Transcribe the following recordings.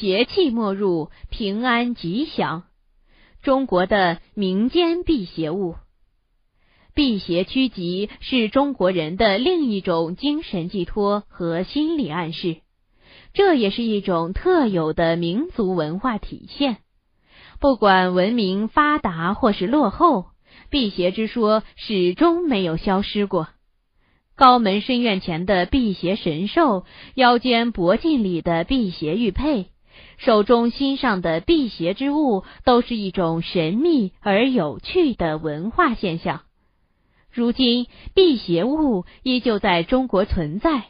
邪气莫入，平安吉祥。中国的民间辟邪物，辟邪趋吉是中国人的另一种精神寄托和心理暗示，这也是一种特有的民族文化体现。不管文明发达或是落后，辟邪之说始终没有消失过。高门深院前的辟邪神兽，腰间脖颈里的辟邪玉佩。手中心上的辟邪之物，都是一种神秘而有趣的文化现象。如今，辟邪物依旧在中国存在，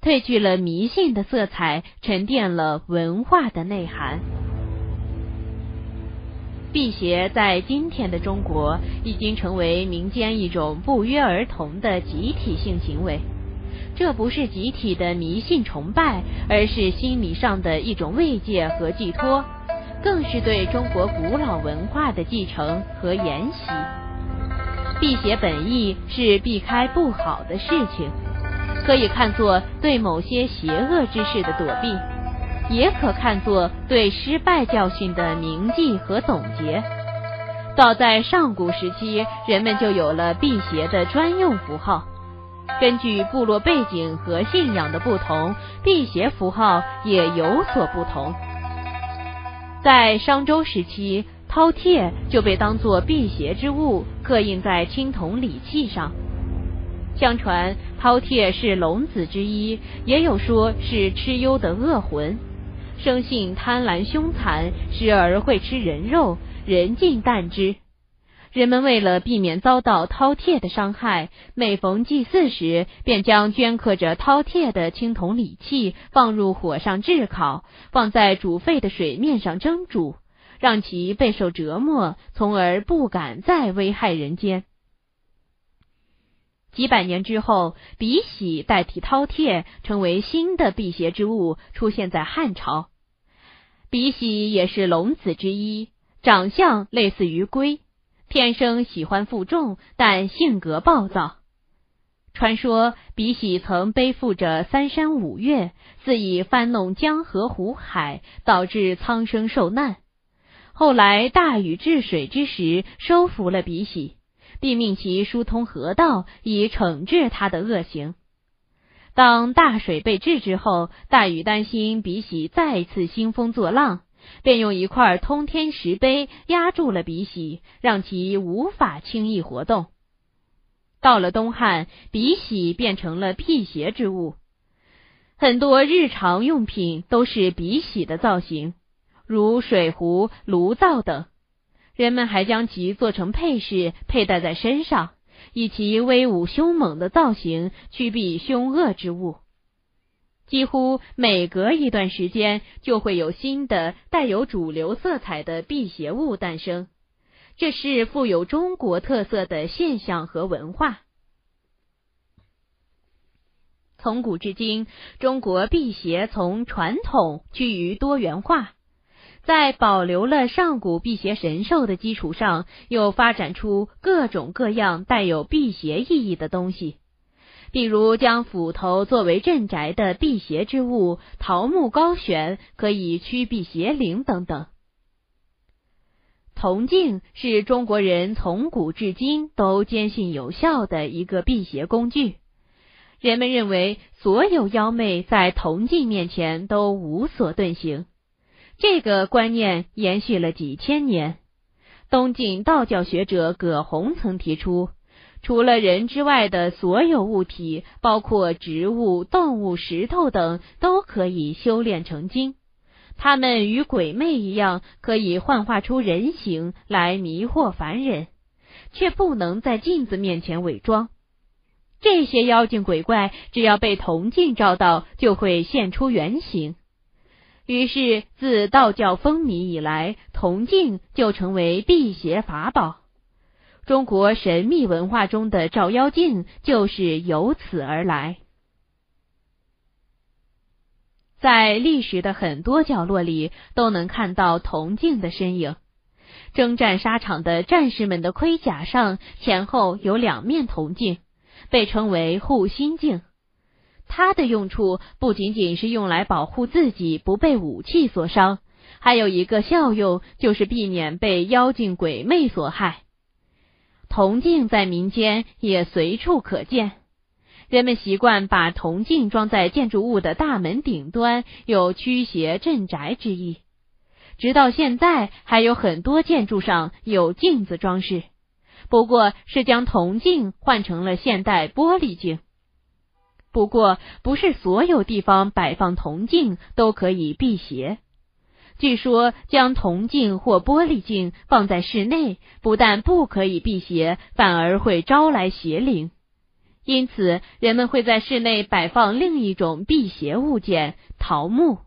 褪去了迷信的色彩，沉淀了文化的内涵。辟邪在今天的中国，已经成为民间一种不约而同的集体性行为。这不是集体的迷信崇拜，而是心理上的一种慰藉和寄托，更是对中国古老文化的继承和沿袭。辟邪本意是避开不好的事情，可以看作对某些邪恶之事的躲避，也可看作对失败教训的铭记和总结。早在上古时期，人们就有了辟邪的专用符号。根据部落背景和信仰的不同，辟邪符号也有所不同。在商周时期，饕餮就被当作辟邪之物，刻印在青铜礼器上。相传，饕餮是龙子之一，也有说是蚩尤的恶魂，生性贪婪凶残，时而会吃人肉，人尽啖之。人们为了避免遭到饕餮的伤害，每逢祭祀时，便将镌刻着饕餮的青铜礼器放入火上炙烤，放在煮沸的水面上蒸煮，让其备受折磨，从而不敢再危害人间。几百年之后，比喜代替饕餮，成为新的辟邪之物，出现在汉朝。比喜也是龙子之一，长相类似于龟。天生喜欢负重，但性格暴躁。传说比喜曾背负着三山五岳，肆意翻弄江河湖海，导致苍生受难。后来大禹治水之时，收服了比喜，并命其疏通河道，以惩治他的恶行。当大水被治之后，大禹担心比喜再次兴风作浪。便用一块通天石碑压住了鼻喜，让其无法轻易活动。到了东汉，鼻喜变成了辟邪之物，很多日常用品都是鼻喜的造型，如水壶、炉灶等。人们还将其做成配饰，佩戴在身上，以其威武凶猛的造型驱避凶恶之物。几乎每隔一段时间，就会有新的带有主流色彩的辟邪物诞生，这是富有中国特色的现象和文化。从古至今，中国辟邪从传统趋于多元化，在保留了上古辟邪神兽的基础上，又发展出各种各样带有辟邪意义的东西。比如将斧头作为镇宅的辟邪之物，桃木高悬可以驱避邪灵等等。铜镜是中国人从古至今都坚信有效的一个辟邪工具。人们认为所有妖魅在铜镜面前都无所遁形，这个观念延续了几千年。东晋道教学者葛洪曾提出。除了人之外的所有物体，包括植物、动物、石头等，都可以修炼成精。他们与鬼魅一样，可以幻化出人形来迷惑凡人，却不能在镜子面前伪装。这些妖精鬼怪，只要被铜镜照到，就会现出原形。于是，自道教风靡以来，铜镜就成为辟邪法宝。中国神秘文化中的照妖镜就是由此而来。在历史的很多角落里，都能看到铜镜的身影。征战沙场的战士们的盔甲上前后有两面铜镜，被称为护心镜。它的用处不仅仅是用来保护自己不被武器所伤，还有一个效用就是避免被妖精鬼魅所害。铜镜在民间也随处可见，人们习惯把铜镜装在建筑物的大门顶端，有驱邪镇宅之意。直到现在，还有很多建筑上有镜子装饰，不过是将铜镜换成了现代玻璃镜。不过，不是所有地方摆放铜镜都可以辟邪。据说，将铜镜或玻璃镜放在室内，不但不可以辟邪，反而会招来邪灵。因此，人们会在室内摆放另一种辟邪物件——桃木。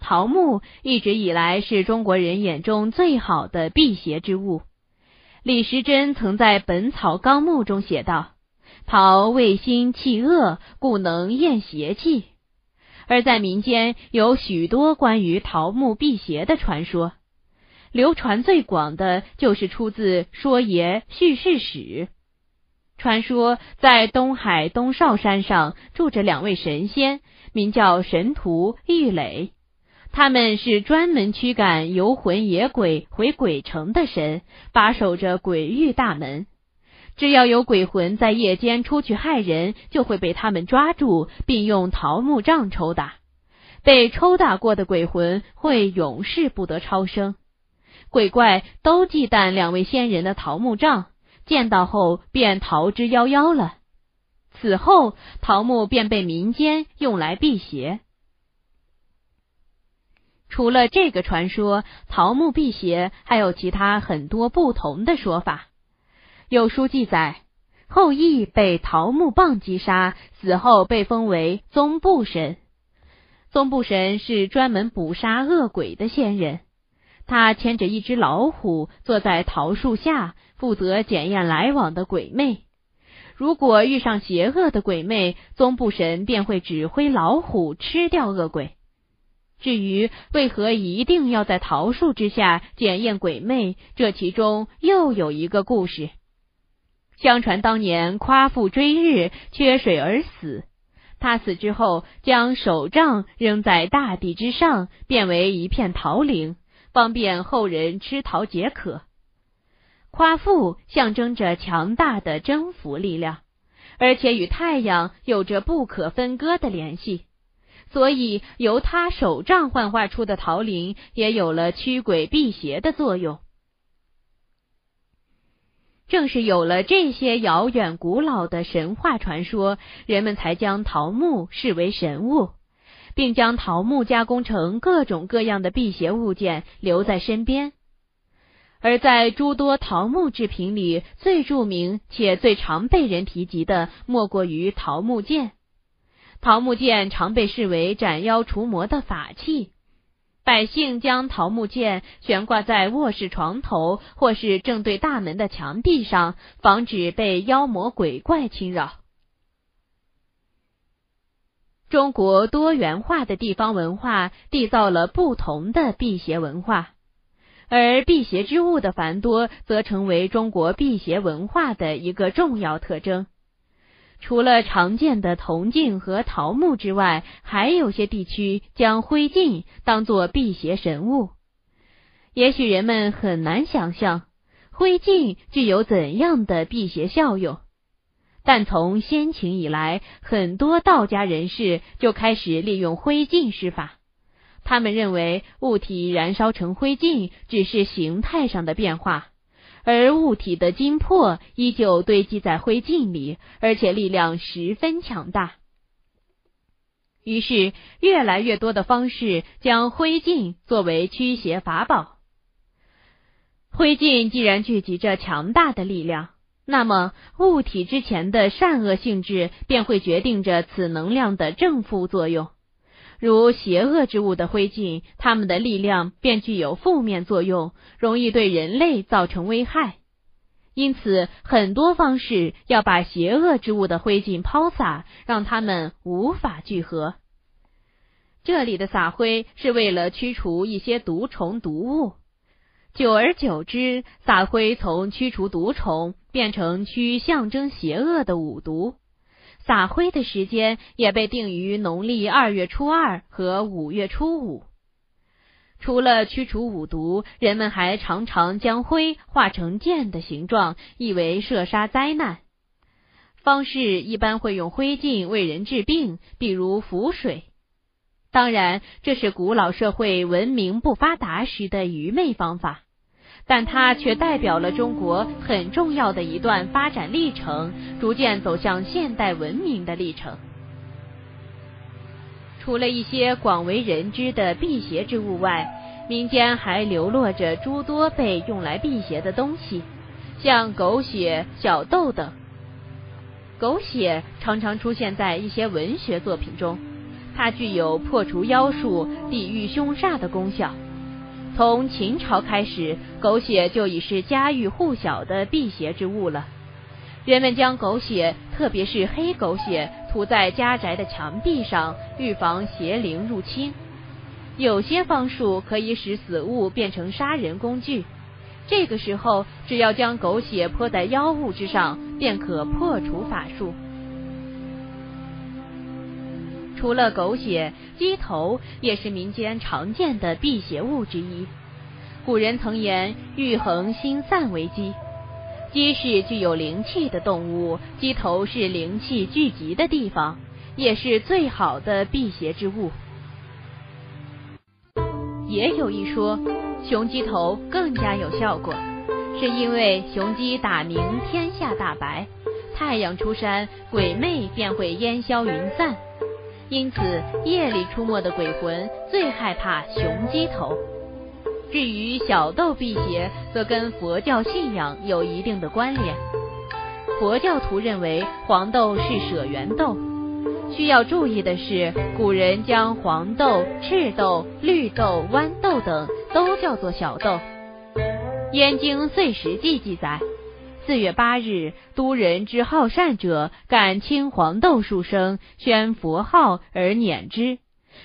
桃木一直以来是中国人眼中最好的辟邪之物。李时珍曾在《本草纲目》中写道。桃味辛气恶，故能验邪气。而在民间有许多关于桃木辟邪的传说，流传最广的就是出自《说爷叙事史》。传说在东海东少山上住着两位神仙，名叫神荼、玉垒，他们是专门驱赶游魂野鬼回鬼城的神，把守着鬼域大门。只要有鬼魂在夜间出去害人，就会被他们抓住，并用桃木杖抽打。被抽打过的鬼魂会永世不得超生。鬼怪都忌惮两位仙人的桃木杖，见到后便逃之夭夭了。此后，桃木便被民间用来辟邪。除了这个传说，桃木辟邪还有其他很多不同的说法。有书记载，后羿被桃木棒击杀，死后被封为宗部神。宗部神是专门捕杀恶鬼的仙人，他牵着一只老虎，坐在桃树下，负责检验来往的鬼魅。如果遇上邪恶的鬼魅，宗部神便会指挥老虎吃掉恶鬼。至于为何一定要在桃树之下检验鬼魅，这其中又有一个故事。相传当年夸父追日，缺水而死。他死之后，将手杖扔在大地之上，变为一片桃林，方便后人吃桃解渴。夸父象征着强大的征服力量，而且与太阳有着不可分割的联系，所以由他手杖幻化出的桃林，也有了驱鬼辟邪的作用。正是有了这些遥远古老的神话传说，人们才将桃木视为神物，并将桃木加工成各种各样的辟邪物件留在身边。而在诸多桃木制品里，最著名且最常被人提及的，莫过于桃木剑。桃木剑常被视为斩妖除魔的法器。百姓将桃木剑悬挂在卧室床头，或是正对大门的墙壁上，防止被妖魔鬼怪侵扰。中国多元化的地方文化缔造了不同的辟邪文化，而辟邪之物的繁多，则成为中国辟邪文化的一个重要特征。除了常见的铜镜和桃木之外，还有些地区将灰烬当作辟邪神物。也许人们很难想象灰烬具有怎样的辟邪效用，但从先秦以来，很多道家人士就开始利用灰烬施法。他们认为物体燃烧成灰烬只是形态上的变化。而物体的精魄依旧堆积在灰烬里，而且力量十分强大。于是，越来越多的方式将灰烬作为驱邪法宝。灰烬既然聚集着强大的力量，那么物体之前的善恶性质便会决定着此能量的正负作用。如邪恶之物的灰烬，它们的力量便具有负面作用，容易对人类造成危害。因此，很多方式要把邪恶之物的灰烬抛洒，让它们无法聚合。这里的撒灰是为了驱除一些毒虫毒物，久而久之，撒灰从驱除毒虫变成驱象征邪恶的五毒。撒灰的时间也被定于农历二月初二和五月初五。除了驱除五毒，人们还常常将灰化成箭的形状，意为射杀灾难。方士一般会用灰烬为人治病，比如符水。当然，这是古老社会文明不发达时的愚昧方法，但它却代表了中国很重要的一段发展历程，逐渐走向现代文明的历程。除了一些广为人知的辟邪之物外，民间还流落着诸多被用来辟邪的东西，像狗血、小豆等。狗血常常出现在一些文学作品中，它具有破除妖术、抵御凶煞的功效。从秦朝开始，狗血就已是家喻户晓的辟邪之物了。人们将狗血，特别是黑狗血，涂在家宅的墙壁上，预防邪灵入侵。有些方术可以使死物变成杀人工具，这个时候只要将狗血泼在妖物之上，便可破除法术。除了狗血，鸡头也是民间常见的辟邪物之一。古人曾言：“欲恒心散为鸡。”鸡是具有灵气的动物，鸡头是灵气聚集的地方，也是最好的辟邪之物。也有一说，雄鸡头更加有效果，是因为雄鸡打鸣天下大白，太阳出山，鬼魅便会烟消云散，因此夜里出没的鬼魂最害怕雄鸡头。至于小豆辟邪，则跟佛教信仰有一定的关联。佛教徒认为黄豆是舍缘豆。需要注意的是，古人将黄豆、赤豆、绿豆、豌豆等都叫做小豆。《燕京岁时记》记载：四月八日，都人之好善者，感青黄豆数生，宣佛号而碾之。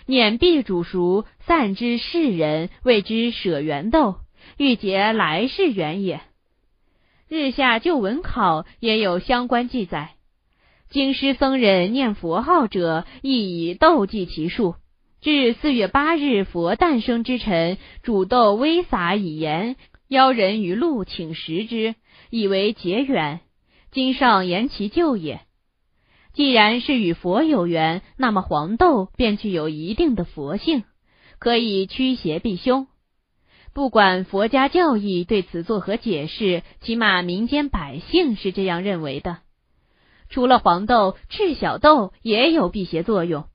碾毕煮熟，散之世人，谓之舍缘豆，欲结来世缘也。日下旧文考也有相关记载。京师僧人念佛号者，亦以豆计其数。至四月八日佛诞生之辰，煮豆微撒以盐，邀人于路请食之，以为结缘。今上言其旧也。既然是与佛有缘，那么黄豆便具有一定的佛性，可以驱邪避凶。不管佛家教义对此作何解释，起码民间百姓是这样认为的。除了黄豆，赤小豆也有辟邪作用。《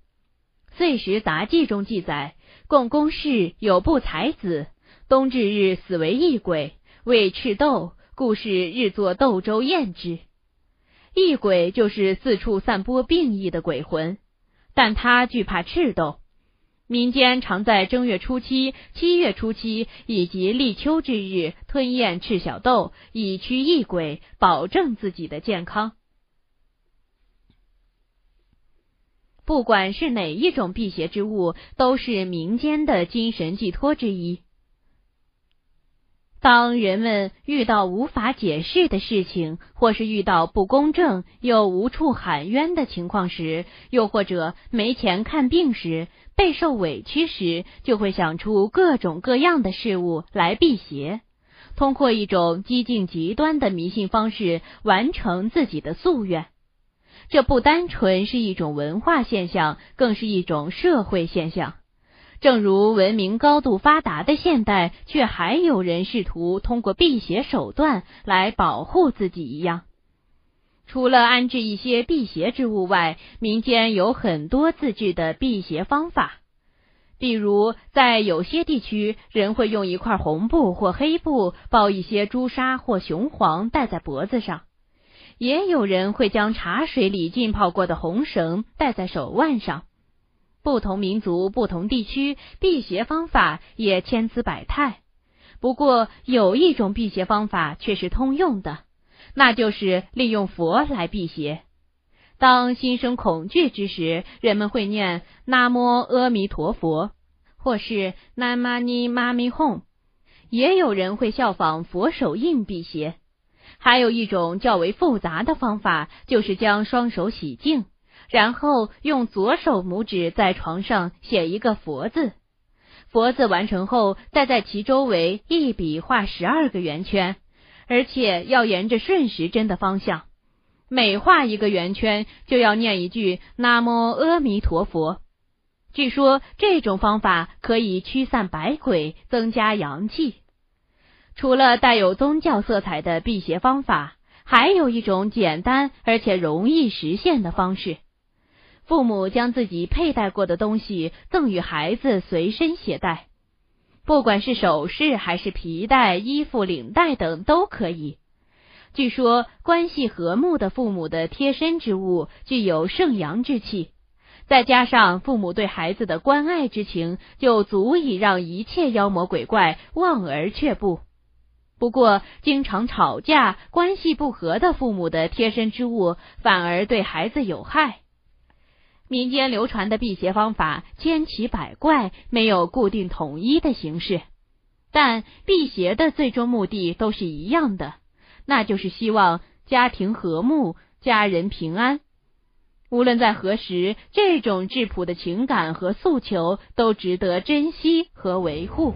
岁时杂记》中记载，共工氏有部才子，冬至日死为异鬼，为赤豆，故事日作豆粥厌之。异鬼就是四处散播病疫的鬼魂，但他惧怕赤豆。民间常在正月初七、七月初七以及立秋之日吞咽赤小豆，以驱异鬼，保证自己的健康。不管是哪一种辟邪之物，都是民间的精神寄托之一。当人们遇到无法解释的事情，或是遇到不公正又无处喊冤的情况时，又或者没钱看病时、备受委屈时，就会想出各种各样的事物来辟邪，通过一种激进极端的迷信方式完成自己的夙愿。这不单纯是一种文化现象，更是一种社会现象。正如文明高度发达的现代，却还有人试图通过辟邪手段来保护自己一样。除了安置一些辟邪之物外，民间有很多自制的辟邪方法。比如，在有些地区，人会用一块红布或黑布包一些朱砂或雄黄，戴在脖子上；也有人会将茶水里浸泡过的红绳戴在手腕上。不同民族、不同地区辟邪方法也千姿百态。不过，有一种辟邪方法却是通用的，那就是利用佛来辟邪。当心生恐惧之时，人们会念“南无阿弥陀佛”或是“南无尼玛咪哄”。也有人会效仿佛手印辟邪。还有一种较为复杂的方法，就是将双手洗净。然后用左手拇指在床上写一个佛字。佛字完成后，再在其周围一笔画十二个圆圈，而且要沿着顺时针的方向。每画一个圆圈，就要念一句“南无阿弥陀佛”。据说这种方法可以驱散百鬼，增加阳气。除了带有宗教色彩的辟邪方法，还有一种简单而且容易实现的方式：父母将自己佩戴过的东西赠与孩子随身携带，不管是首饰还是皮带、衣服、领带等都可以。据说关系和睦的父母的贴身之物具有圣阳之气，再加上父母对孩子的关爱之情，就足以让一切妖魔鬼怪望而却步。不过，经常吵架、关系不和的父母的贴身之物，反而对孩子有害。民间流传的辟邪方法千奇百怪，没有固定统一的形式，但辟邪的最终目的都是一样的。那就是希望家庭和睦，家人平安。无论在何时，这种质朴的情感和诉求都值得珍惜和维护。